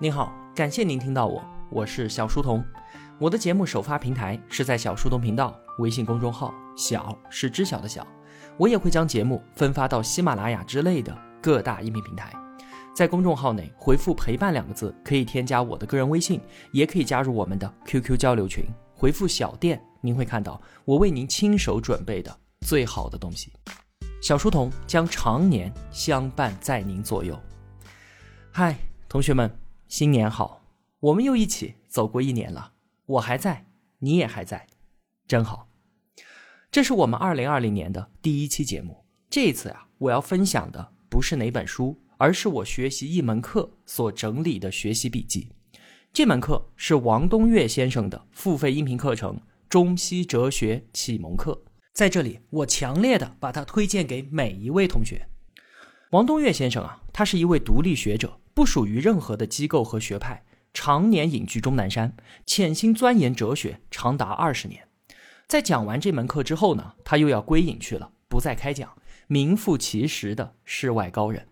您好，感谢您听到我，我是小书童。我的节目首发平台是在小书童频道微信公众号，小是知晓的小。我也会将节目分发到喜马拉雅之类的各大音频平台。在公众号内回复“陪伴”两个字，可以添加我的个人微信，也可以加入我们的 QQ 交流群。回复“小店”，您会看到我为您亲手准备的最好的东西。小书童将常年相伴在您左右。嗨，同学们，新年好！我们又一起走过一年了，我还在，你也还在，真好。这是我们二零二零年的第一期节目。这一次啊，我要分享的不是哪本书，而是我学习一门课所整理的学习笔记。这门课是王东岳先生的付费音频课程《中西哲学启蒙课》。在这里，我强烈的把它推荐给每一位同学。王东岳先生啊，他是一位独立学者，不属于任何的机构和学派，常年隐居终南山，潜心钻研哲学长达二十年。在讲完这门课之后呢，他又要归隐去了，不再开讲，名副其实的世外高人。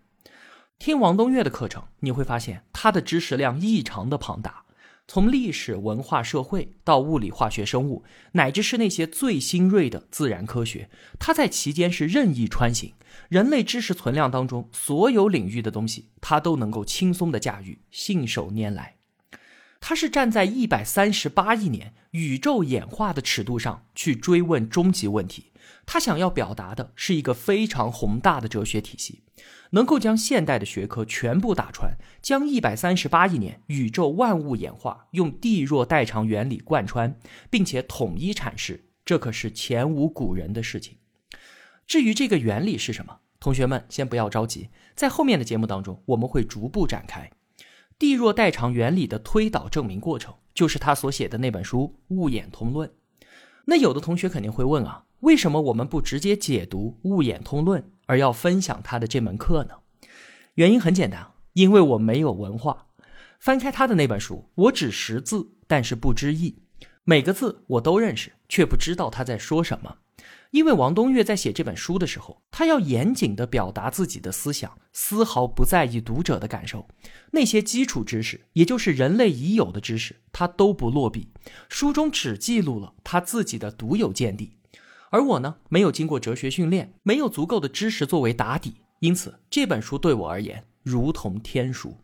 听王东岳的课程，你会发现他的知识量异常的庞大。从历史文化社会到物理化学生物，乃至是那些最新锐的自然科学，他在其间是任意穿行。人类知识存量当中所有领域的东西，他都能够轻松的驾驭，信手拈来。他是站在一百三十八亿年宇宙演化的尺度上去追问终极问题。他想要表达的是一个非常宏大的哲学体系。能够将现代的学科全部打穿，将一百三十八亿年宇宙万物演化用地弱代偿原理贯穿，并且统一阐释，这可是前无古人的事情。至于这个原理是什么，同学们先不要着急，在后面的节目当中我们会逐步展开。地弱代偿原理的推导证明过程，就是他所写的那本书《物演通论》。那有的同学肯定会问啊。为什么我们不直接解读《物演通论》，而要分享他的这门课呢？原因很简单，因为我没有文化。翻开他的那本书，我只识字，但是不知义。每个字我都认识，却不知道他在说什么。因为王东岳在写这本书的时候，他要严谨地表达自己的思想，丝毫不在意读者的感受。那些基础知识，也就是人类已有的知识，他都不落笔。书中只记录了他自己的独有见地。而我呢，没有经过哲学训练，没有足够的知识作为打底，因此这本书对我而言如同天书。《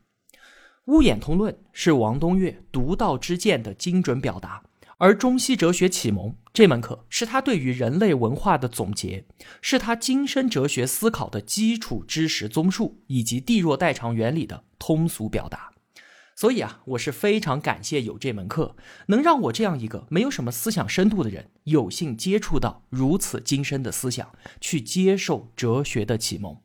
物演通论》是王东岳独到之见的精准表达，而《中西哲学启蒙》这门课是他对于人类文化的总结，是他精深哲学思考的基础知识综述，以及地弱代偿原理的通俗表达。所以啊，我是非常感谢有这门课，能让我这样一个没有什么思想深度的人，有幸接触到如此精深的思想，去接受哲学的启蒙。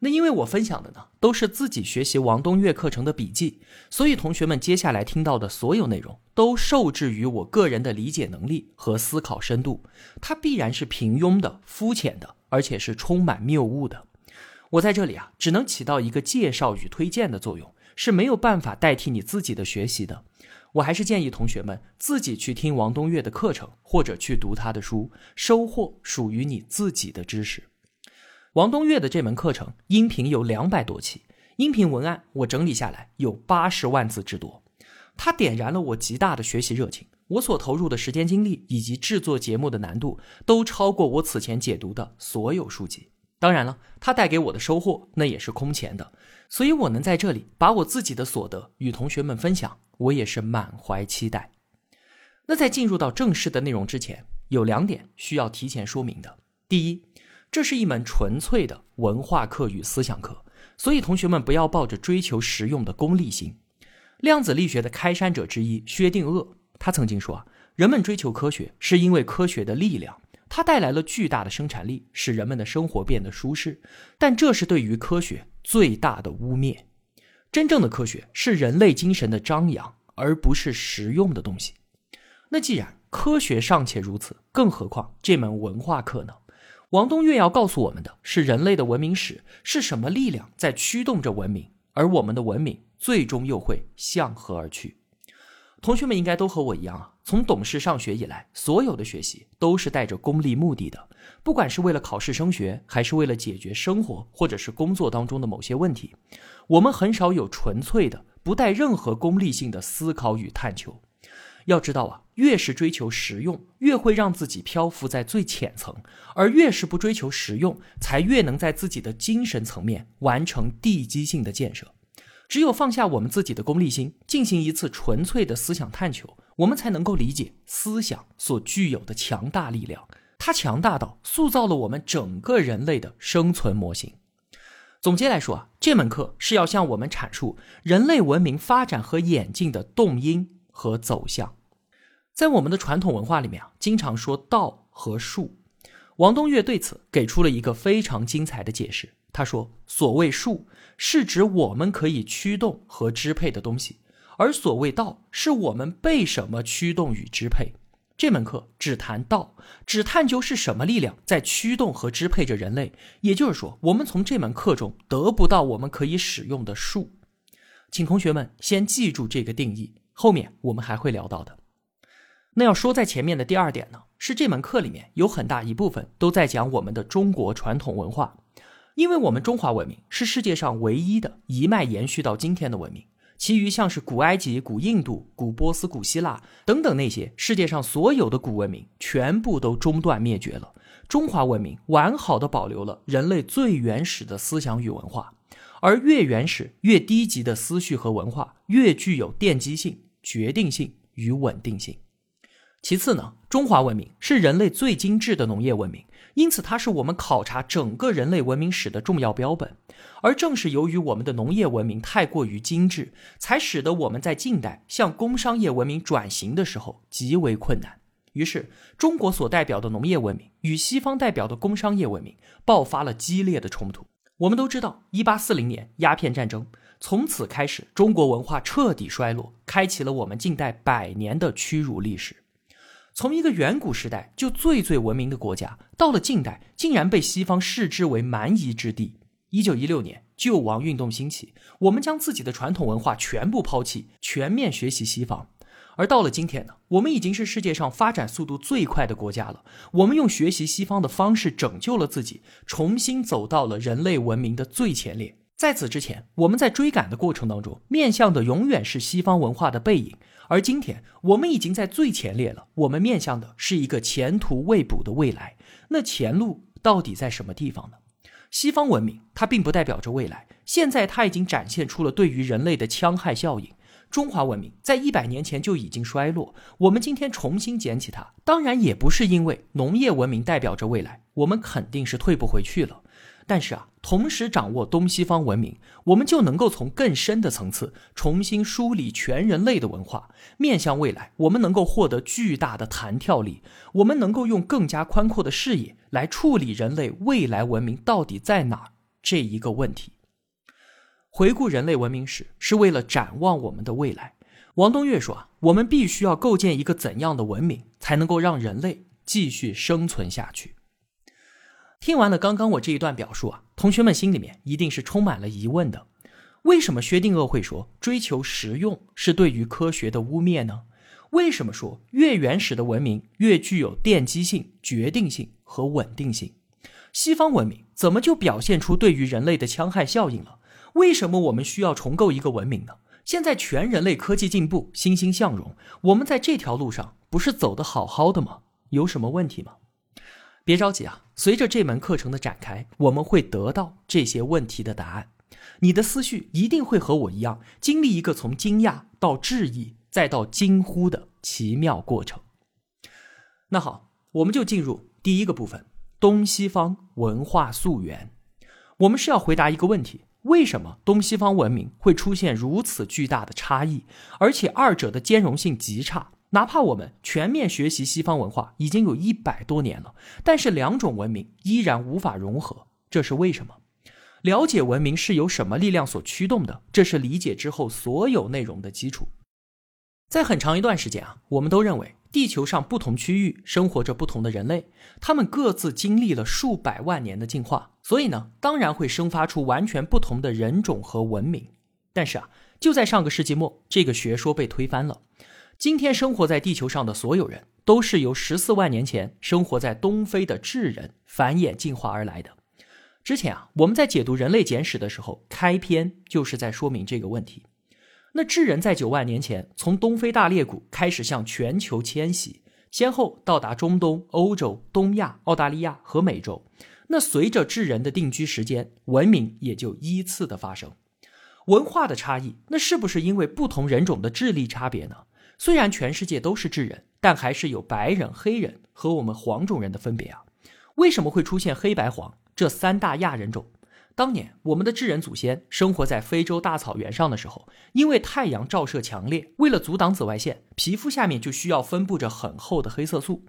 那因为我分享的呢，都是自己学习王东岳课程的笔记，所以同学们接下来听到的所有内容，都受制于我个人的理解能力和思考深度，它必然是平庸的、肤浅的，而且是充满谬误的。我在这里啊，只能起到一个介绍与推荐的作用。是没有办法代替你自己的学习的，我还是建议同学们自己去听王东岳的课程，或者去读他的书，收获属于你自己的知识。王东岳的这门课程音频有两百多期，音频文案我整理下来有八十万字之多，他点燃了我极大的学习热情，我所投入的时间精力以及制作节目的难度都超过我此前解读的所有书籍。当然了，它带给我的收获那也是空前的，所以我能在这里把我自己的所得与同学们分享，我也是满怀期待。那在进入到正式的内容之前，有两点需要提前说明的。第一，这是一门纯粹的文化课与思想课，所以同学们不要抱着追求实用的功利心。量子力学的开山者之一薛定谔，他曾经说啊，人们追求科学是因为科学的力量。它带来了巨大的生产力，使人们的生活变得舒适，但这是对于科学最大的污蔑。真正的科学是人类精神的张扬，而不是实用的东西。那既然科学尚且如此，更何况这门文化课呢？王东岳要告诉我们的是，人类的文明史是什么力量在驱动着文明，而我们的文明最终又会向何而去？同学们应该都和我一样啊，从懂事上学以来，所有的学习都是带着功利目的的，不管是为了考试升学，还是为了解决生活或者是工作当中的某些问题，我们很少有纯粹的不带任何功利性的思考与探求。要知道啊，越是追求实用，越会让自己漂浮在最浅层；而越是不追求实用，才越能在自己的精神层面完成地基性的建设。只有放下我们自己的功利心，进行一次纯粹的思想探求，我们才能够理解思想所具有的强大力量。它强大到塑造了我们整个人类的生存模型。总结来说啊，这门课是要向我们阐述人类文明发展和演进的动因。和走向，在我们的传统文化里面啊，经常说道和术。王东岳对此给出了一个非常精彩的解释。他说：“所谓术，是指我们可以驱动和支配的东西；而所谓道，是我们被什么驱动与支配。”这门课只谈道，只探究是什么力量在驱动和支配着人类。也就是说，我们从这门课中得不到我们可以使用的术。请同学们先记住这个定义。后面我们还会聊到的。那要说在前面的第二点呢，是这门课里面有很大一部分都在讲我们的中国传统文化，因为我们中华文明是世界上唯一的一脉延续到今天的文明，其余像是古埃及、古印度、古波斯、古希腊等等那些世界上所有的古文明全部都中断灭绝了，中华文明完好的保留了人类最原始的思想与文化，而越原始越低级的思绪和文化越具有奠基性。决定性与稳定性。其次呢，中华文明是人类最精致的农业文明，因此它是我们考察整个人类文明史的重要标本。而正是由于我们的农业文明太过于精致，才使得我们在近代向工商业文明转型的时候极为困难。于是，中国所代表的农业文明与西方代表的工商业文明爆发了激烈的冲突。我们都知道，一八四零年鸦片战争。从此开始，中国文化彻底衰落，开启了我们近代百年的屈辱历史。从一个远古时代就最最文明的国家，到了近代竟然被西方视之为蛮夷之地。一九一六年，救亡运动兴起，我们将自己的传统文化全部抛弃，全面学习西方。而到了今天呢，我们已经是世界上发展速度最快的国家了。我们用学习西方的方式拯救了自己，重新走到了人类文明的最前列。在此之前，我们在追赶的过程当中，面向的永远是西方文化的背影；而今天，我们已经在最前列了，我们面向的是一个前途未卜的未来。那前路到底在什么地方呢？西方文明它并不代表着未来，现在它已经展现出了对于人类的戕害效应。中华文明在一百年前就已经衰落，我们今天重新捡起它，当然也不是因为农业文明代表着未来，我们肯定是退不回去了。但是啊，同时掌握东西方文明，我们就能够从更深的层次重新梳理全人类的文化，面向未来，我们能够获得巨大的弹跳力，我们能够用更加宽阔的视野来处理人类未来文明到底在哪儿这一个问题。回顾人类文明史，是为了展望我们的未来。王东岳说啊，我们必须要构建一个怎样的文明，才能够让人类继续生存下去？听完了刚刚我这一段表述啊，同学们心里面一定是充满了疑问的。为什么薛定谔会说追求实用是对于科学的污蔑呢？为什么说越原始的文明越具有奠基性、决定性和稳定性？西方文明怎么就表现出对于人类的戕害效应了？为什么我们需要重构一个文明呢？现在全人类科技进步、欣欣向荣，我们在这条路上不是走得好好的吗？有什么问题吗？别着急啊，随着这门课程的展开，我们会得到这些问题的答案。你的思绪一定会和我一样，经历一个从惊讶到质疑再到惊呼的奇妙过程。那好，我们就进入第一个部分：东西方文化溯源。我们是要回答一个问题：为什么东西方文明会出现如此巨大的差异，而且二者的兼容性极差？哪怕我们全面学习西方文化已经有一百多年了，但是两种文明依然无法融合，这是为什么？了解文明是由什么力量所驱动的，这是理解之后所有内容的基础。在很长一段时间啊，我们都认为地球上不同区域生活着不同的人类，他们各自经历了数百万年的进化，所以呢，当然会生发出完全不同的人种和文明。但是啊，就在上个世纪末，这个学说被推翻了。今天生活在地球上的所有人，都是由十四万年前生活在东非的智人繁衍进化而来的。之前啊，我们在解读《人类简史》的时候，开篇就是在说明这个问题。那智人在九万年前从东非大裂谷开始向全球迁徙，先后到达中东、欧洲、东亚、澳大利亚和美洲。那随着智人的定居时间，文明也就依次的发生。文化的差异，那是不是因为不同人种的智力差别呢？虽然全世界都是智人，但还是有白人、黑人和我们黄种人的分别啊。为什么会出现黑白黄这三大亚人种？当年我们的智人祖先生活在非洲大草原上的时候，因为太阳照射强烈，为了阻挡紫外线，皮肤下面就需要分布着很厚的黑色素。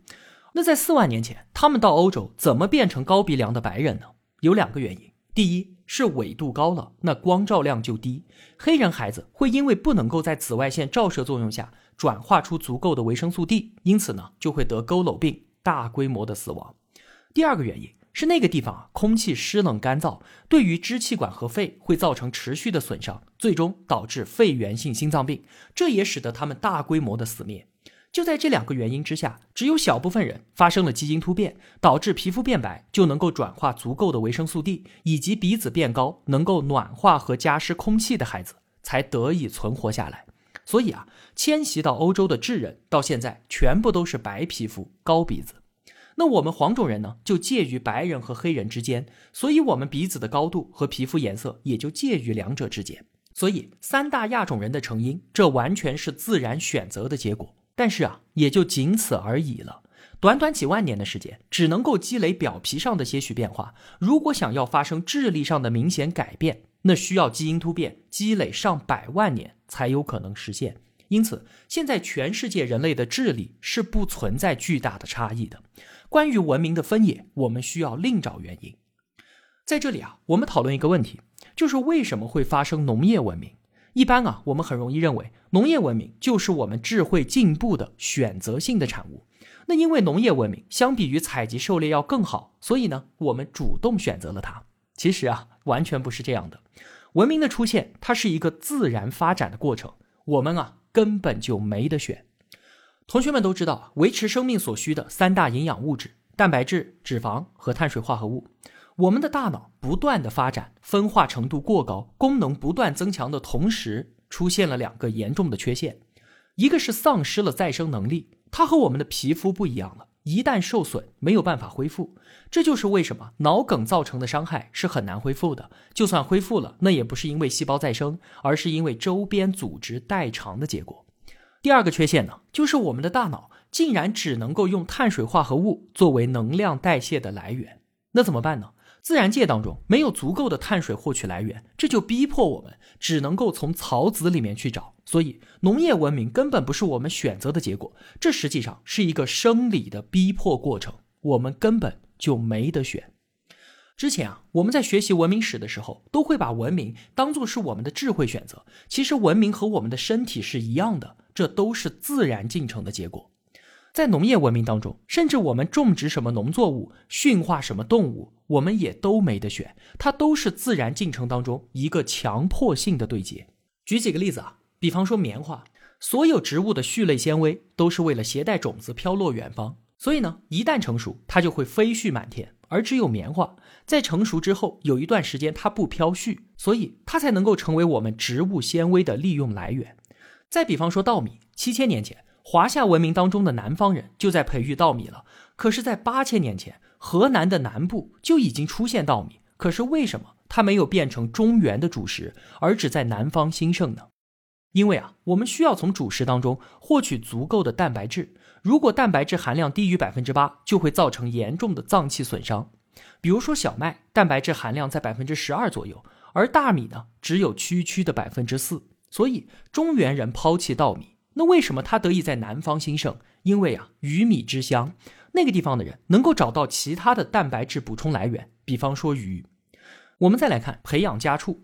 那在四万年前，他们到欧洲怎么变成高鼻梁的白人呢？有两个原因。第一是纬度高了，那光照量就低，黑人孩子会因为不能够在紫外线照射作用下转化出足够的维生素 D，因此呢就会得佝偻病，大规模的死亡。第二个原因是那个地方啊空气湿冷干燥，对于支气管和肺会造成持续的损伤，最终导致肺源性心脏病，这也使得他们大规模的死灭。就在这两个原因之下，只有小部分人发生了基因突变，导致皮肤变白，就能够转化足够的维生素 D，以及鼻子变高，能够暖化和加湿空气的孩子，才得以存活下来。所以啊，迁徙到欧洲的智人到现在全部都是白皮肤、高鼻子。那我们黄种人呢，就介于白人和黑人之间，所以我们鼻子的高度和皮肤颜色也就介于两者之间。所以三大亚种人的成因，这完全是自然选择的结果。但是啊，也就仅此而已了。短短几万年的时间，只能够积累表皮上的些许变化。如果想要发生智力上的明显改变，那需要基因突变积累上百万年才有可能实现。因此，现在全世界人类的智力是不存在巨大的差异的。关于文明的分野，我们需要另找原因。在这里啊，我们讨论一个问题，就是为什么会发生农业文明？一般啊，我们很容易认为农业文明就是我们智慧进步的选择性的产物。那因为农业文明相比于采集狩猎要更好，所以呢，我们主动选择了它。其实啊，完全不是这样的。文明的出现，它是一个自然发展的过程，我们啊根本就没得选。同学们都知道，维持生命所需的三大营养物质：蛋白质、脂肪和碳水化合物。我们的大脑不断的发展，分化程度过高，功能不断增强的同时，出现了两个严重的缺陷，一个是丧失了再生能力，它和我们的皮肤不一样了，一旦受损没有办法恢复，这就是为什么脑梗造成的伤害是很难恢复的，就算恢复了，那也不是因为细胞再生，而是因为周边组织代偿的结果。第二个缺陷呢，就是我们的大脑竟然只能够用碳水化合物作为能量代谢的来源，那怎么办呢？自然界当中没有足够的碳水获取来源，这就逼迫我们只能够从草籽里面去找。所以，农业文明根本不是我们选择的结果，这实际上是一个生理的逼迫过程，我们根本就没得选。之前啊，我们在学习文明史的时候，都会把文明当做是我们的智慧选择。其实，文明和我们的身体是一样的，这都是自然进程的结果。在农业文明当中，甚至我们种植什么农作物、驯化什么动物，我们也都没得选，它都是自然进程当中一个强迫性的对接。举几个例子啊，比方说棉花，所有植物的序类纤维都是为了携带种子飘落远方，所以呢，一旦成熟，它就会飞絮满天。而只有棉花在成熟之后有一段时间它不飘絮，所以它才能够成为我们植物纤维的利用来源。再比方说稻米，七千年前。华夏文明当中的南方人就在培育稻米了，可是，在八千年前，河南的南部就已经出现稻米。可是，为什么它没有变成中原的主食，而只在南方兴盛呢？因为啊，我们需要从主食当中获取足够的蛋白质。如果蛋白质含量低于百分之八，就会造成严重的脏器损伤。比如说，小麦蛋白质含量在百分之十二左右，而大米呢，只有区区的百分之四。所以，中原人抛弃稻米。那为什么它得以在南方兴盛？因为啊，鱼米之乡，那个地方的人能够找到其他的蛋白质补充来源，比方说鱼。我们再来看培养家畜，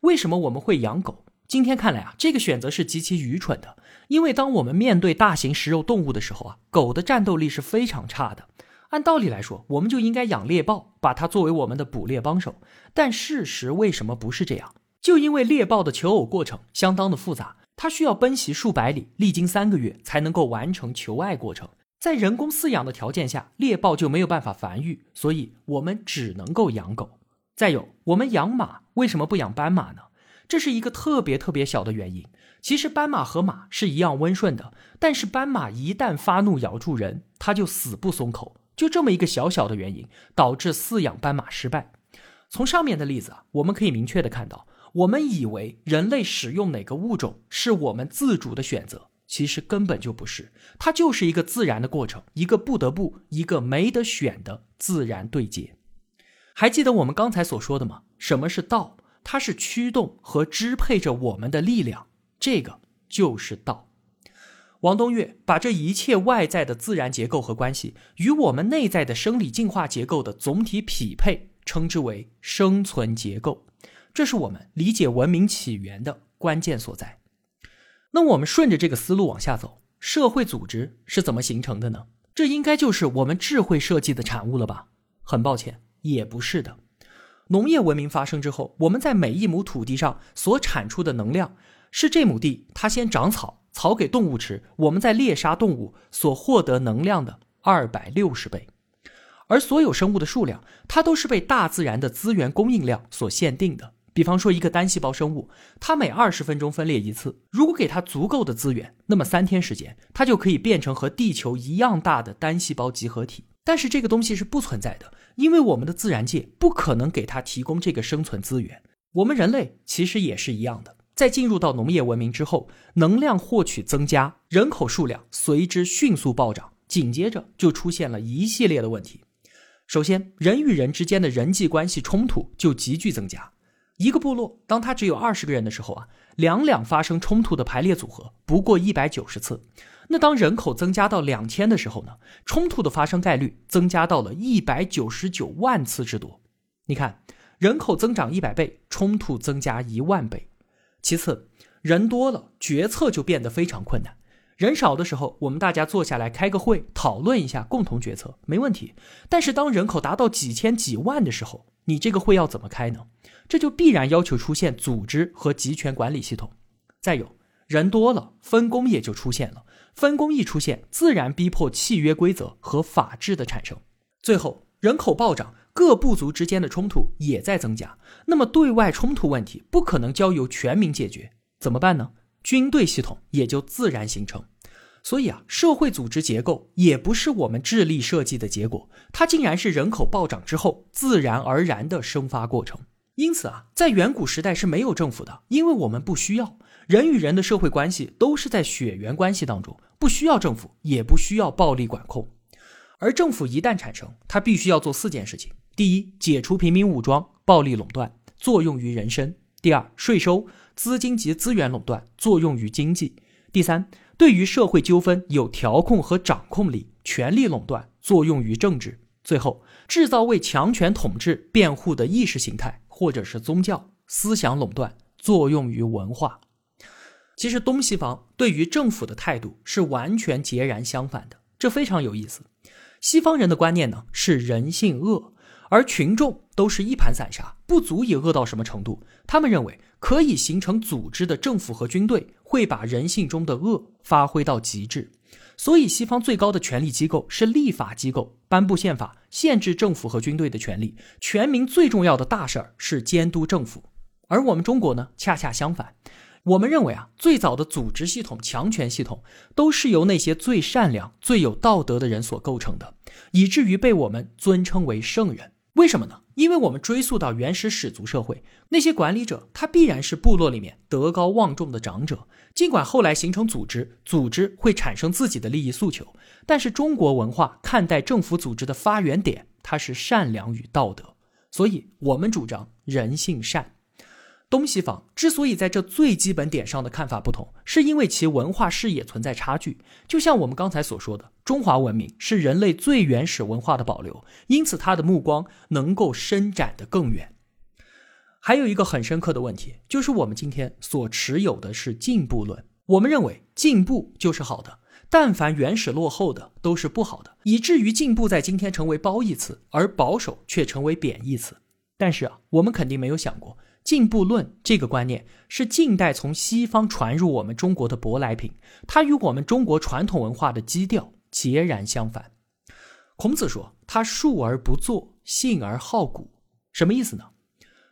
为什么我们会养狗？今天看来啊，这个选择是极其愚蠢的。因为当我们面对大型食肉动物的时候啊，狗的战斗力是非常差的。按道理来说，我们就应该养猎豹，把它作为我们的捕猎帮手。但事实为什么不是这样？就因为猎豹的求偶过程相当的复杂。它需要奔袭数百里，历经三个月才能够完成求爱过程。在人工饲养的条件下，猎豹就没有办法繁育，所以我们只能够养狗。再有，我们养马为什么不养斑马呢？这是一个特别特别小的原因。其实斑马和马是一样温顺的，但是斑马一旦发怒咬住人，它就死不松口。就这么一个小小的原因，导致饲养斑马失败。从上面的例子啊，我们可以明确的看到，我们以为人类使用哪个物种是我们自主的选择，其实根本就不是，它就是一个自然的过程，一个不得不，一个没得选的自然对接。还记得我们刚才所说的吗？什么是道？它是驱动和支配着我们的力量，这个就是道。王东岳把这一切外在的自然结构和关系与我们内在的生理进化结构的总体匹配，称之为生存结构。这是我们理解文明起源的关键所在。那我们顺着这个思路往下走，社会组织是怎么形成的呢？这应该就是我们智慧设计的产物了吧？很抱歉，也不是的。农业文明发生之后，我们在每一亩土地上所产出的能量，是这亩地它先长草，草给动物吃，我们在猎杀动物所获得能量的二百六十倍。而所有生物的数量，它都是被大自然的资源供应量所限定的。比方说，一个单细胞生物，它每二十分钟分裂一次，如果给它足够的资源，那么三天时间，它就可以变成和地球一样大的单细胞集合体。但是这个东西是不存在的。因为我们的自然界不可能给它提供这个生存资源，我们人类其实也是一样的。在进入到农业文明之后，能量获取增加，人口数量随之迅速暴涨，紧接着就出现了一系列的问题。首先，人与人之间的人际关系冲突就急剧增加。一个部落，当他只有二十个人的时候啊，两两发生冲突的排列组合不过一百九十次。那当人口增加到两千的时候呢？冲突的发生概率增加到了一百九十九万次之多。你看，人口增长一百倍，冲突增加一万倍。其次，人多了，决策就变得非常困难。人少的时候，我们大家坐下来开个会，讨论一下，共同决策没问题。但是当人口达到几千几万的时候，你这个会要怎么开呢？这就必然要求出现组织和集权管理系统。再有人多了，分工也就出现了。分工一出现，自然逼迫契约规则和法治的产生。最后，人口暴涨，各部族之间的冲突也在增加。那么，对外冲突问题不可能交由全民解决，怎么办呢？军队系统也就自然形成。所以啊，社会组织结构也不是我们智力设计的结果，它竟然是人口暴涨之后自然而然的生发过程。因此啊，在远古时代是没有政府的，因为我们不需要。人与人的社会关系都是在血缘关系当中，不需要政府，也不需要暴力管控。而政府一旦产生，它必须要做四件事情：第一，解除平民武装、暴力垄断，作用于人身；第二，税收、资金及资源垄断，作用于经济；第三，对于社会纠纷有调控和掌控力，权力垄断，作用于政治；最后，制造为强权统治辩护的意识形态或者是宗教思想垄断，作用于文化。其实东西方对于政府的态度是完全截然相反的，这非常有意思。西方人的观念呢是人性恶，而群众都是一盘散沙，不足以恶到什么程度。他们认为可以形成组织的政府和军队会把人性中的恶发挥到极致，所以西方最高的权力机构是立法机构，颁布宪法限制政府和军队的权利。全民最重要的大事儿是监督政府，而我们中国呢恰恰相反。我们认为啊，最早的组织系统、强权系统都是由那些最善良、最有道德的人所构成的，以至于被我们尊称为圣人。为什么呢？因为我们追溯到原始始族社会，那些管理者他必然是部落里面德高望重的长者。尽管后来形成组织，组织会产生自己的利益诉求，但是中国文化看待政府组织的发源点，它是善良与道德，所以我们主张人性善。东西方之所以在这最基本点上的看法不同，是因为其文化视野存在差距。就像我们刚才所说的，中华文明是人类最原始文化的保留，因此它的目光能够伸展得更远。还有一个很深刻的问题，就是我们今天所持有的是进步论。我们认为进步就是好的，但凡原始落后的都是不好的，以至于进步在今天成为褒义词，而保守却成为贬义词。但是啊，我们肯定没有想过。进步论这个观念是近代从西方传入我们中国的舶来品，它与我们中国传统文化的基调截然相反。孔子说：“他述而不作，信而好古。”什么意思呢？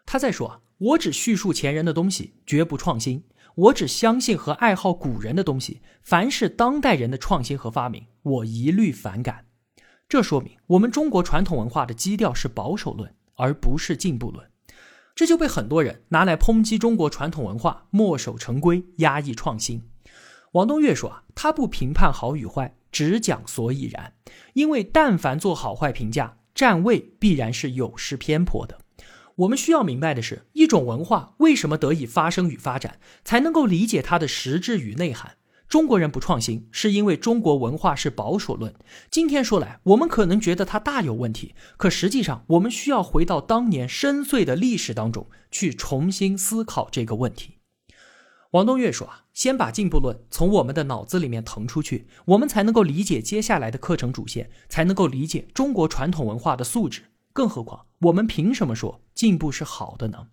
他在说啊，我只叙述前人的东西，绝不创新；我只相信和爱好古人的东西，凡是当代人的创新和发明，我一律反感。这说明我们中国传统文化的基调是保守论，而不是进步论。这就被很多人拿来抨击中国传统文化墨守成规、压抑创新。王东岳说啊，他不评判好与坏，只讲所以然。因为但凡做好坏评价，站位必然是有失偏颇的。我们需要明白的是，一种文化为什么得以发生与发展，才能够理解它的实质与内涵。中国人不创新，是因为中国文化是保守论。今天说来，我们可能觉得它大有问题，可实际上，我们需要回到当年深邃的历史当中去重新思考这个问题。王东岳说啊，先把进步论从我们的脑子里面腾出去，我们才能够理解接下来的课程主线，才能够理解中国传统文化的素质。更何况，我们凭什么说进步是好的呢？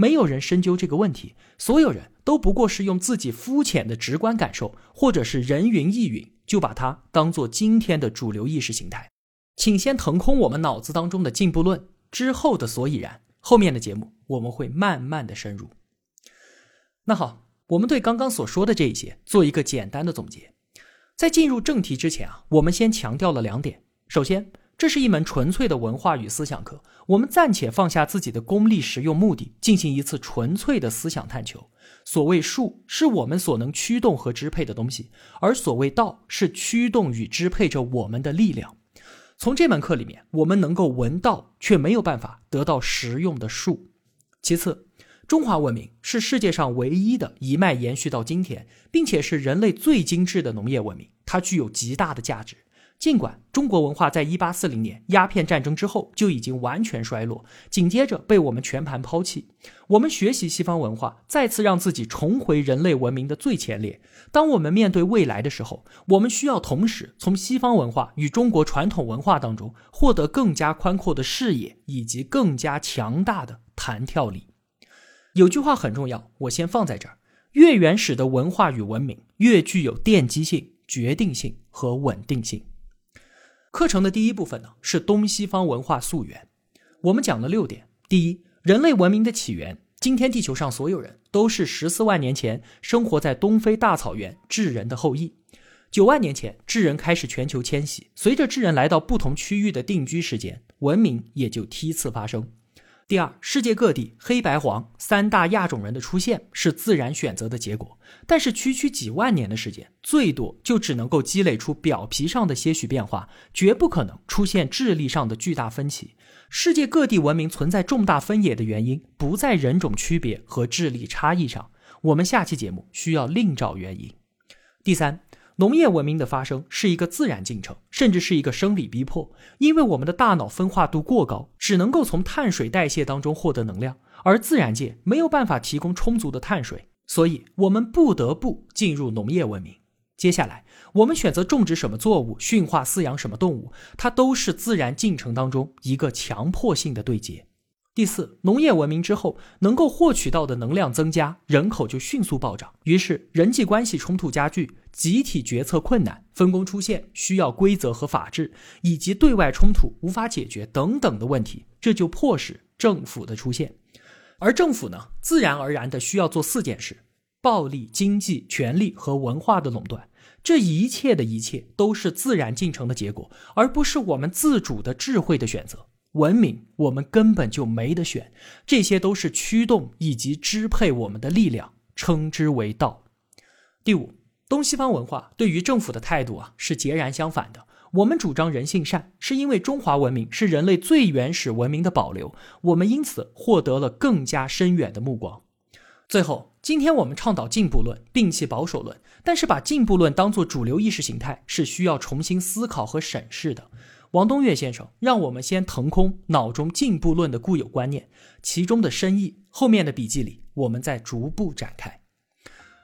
没有人深究这个问题，所有人都不过是用自己肤浅的直观感受，或者是人云亦云，就把它当做今天的主流意识形态。请先腾空我们脑子当中的进步论之后的所以然，后面的节目我们会慢慢的深入。那好，我们对刚刚所说的这一些做一个简单的总结。在进入正题之前啊，我们先强调了两点。首先，这是一门纯粹的文化与思想课，我们暂且放下自己的功利实用目的，进行一次纯粹的思想探求。所谓术，是我们所能驱动和支配的东西；而所谓道，是驱动与支配着我们的力量。从这门课里面，我们能够闻道，却没有办法得到实用的术。其次，中华文明是世界上唯一的一脉延续到今天，并且是人类最精致的农业文明，它具有极大的价值。尽管中国文化在一八四零年鸦片战争之后就已经完全衰落，紧接着被我们全盘抛弃，我们学习西方文化，再次让自己重回人类文明的最前列。当我们面对未来的时候，我们需要同时从西方文化与中国传统文化当中获得更加宽阔的视野以及更加强大的弹跳力。有句话很重要，我先放在这儿：越原始的文化与文明，越具有奠基性、决定性和稳定性。课程的第一部分呢是东西方文化溯源，我们讲了六点。第一，人类文明的起源。今天地球上所有人都是十四万年前生活在东非大草原智人的后裔。九万年前，智人开始全球迁徙，随着智人来到不同区域的定居时间，文明也就梯次发生。第二，世界各地黑白黄三大亚种人的出现是自然选择的结果，但是区区几万年的时间，最多就只能够积累出表皮上的些许变化，绝不可能出现智力上的巨大分歧。世界各地文明存在重大分野的原因，不在人种区别和智力差异上。我们下期节目需要另找原因。第三。农业文明的发生是一个自然进程，甚至是一个生理逼迫，因为我们的大脑分化度过高，只能够从碳水代谢当中获得能量，而自然界没有办法提供充足的碳水，所以我们不得不进入农业文明。接下来，我们选择种植什么作物，驯化饲养什么动物，它都是自然进程当中一个强迫性的对接。第四，农业文明之后，能够获取到的能量增加，人口就迅速暴涨，于是人际关系冲突加剧，集体决策困难，分工出现，需要规则和法治，以及对外冲突无法解决等等的问题，这就迫使政府的出现。而政府呢，自然而然的需要做四件事：暴力、经济、权力和文化的垄断。这一切的一切都是自然进程的结果，而不是我们自主的智慧的选择。文明，我们根本就没得选，这些都是驱动以及支配我们的力量，称之为道。第五，东西方文化对于政府的态度啊是截然相反的。我们主张人性善，是因为中华文明是人类最原始文明的保留，我们因此获得了更加深远的目光。最后，今天我们倡导进步论，摒弃保守论，但是把进步论当做主流意识形态是需要重新思考和审视的。王东岳先生让我们先腾空脑中进步论的固有观念，其中的深意，后面的笔记里我们再逐步展开。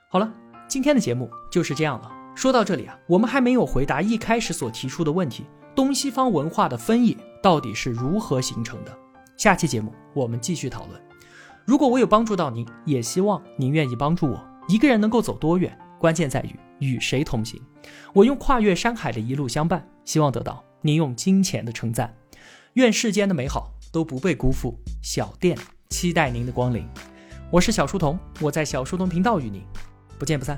好了，今天的节目就是这样了。说到这里啊，我们还没有回答一开始所提出的问题：东西方文化的分野到底是如何形成的？下期节目我们继续讨论。如果我有帮助到您，也希望您愿意帮助我。一个人能够走多远，关键在于与谁同行。我用跨越山海的一路相伴，希望得到。您用金钱的称赞，愿世间的美好都不被辜负。小店期待您的光临。我是小书童，我在小书童频道与您不见不散。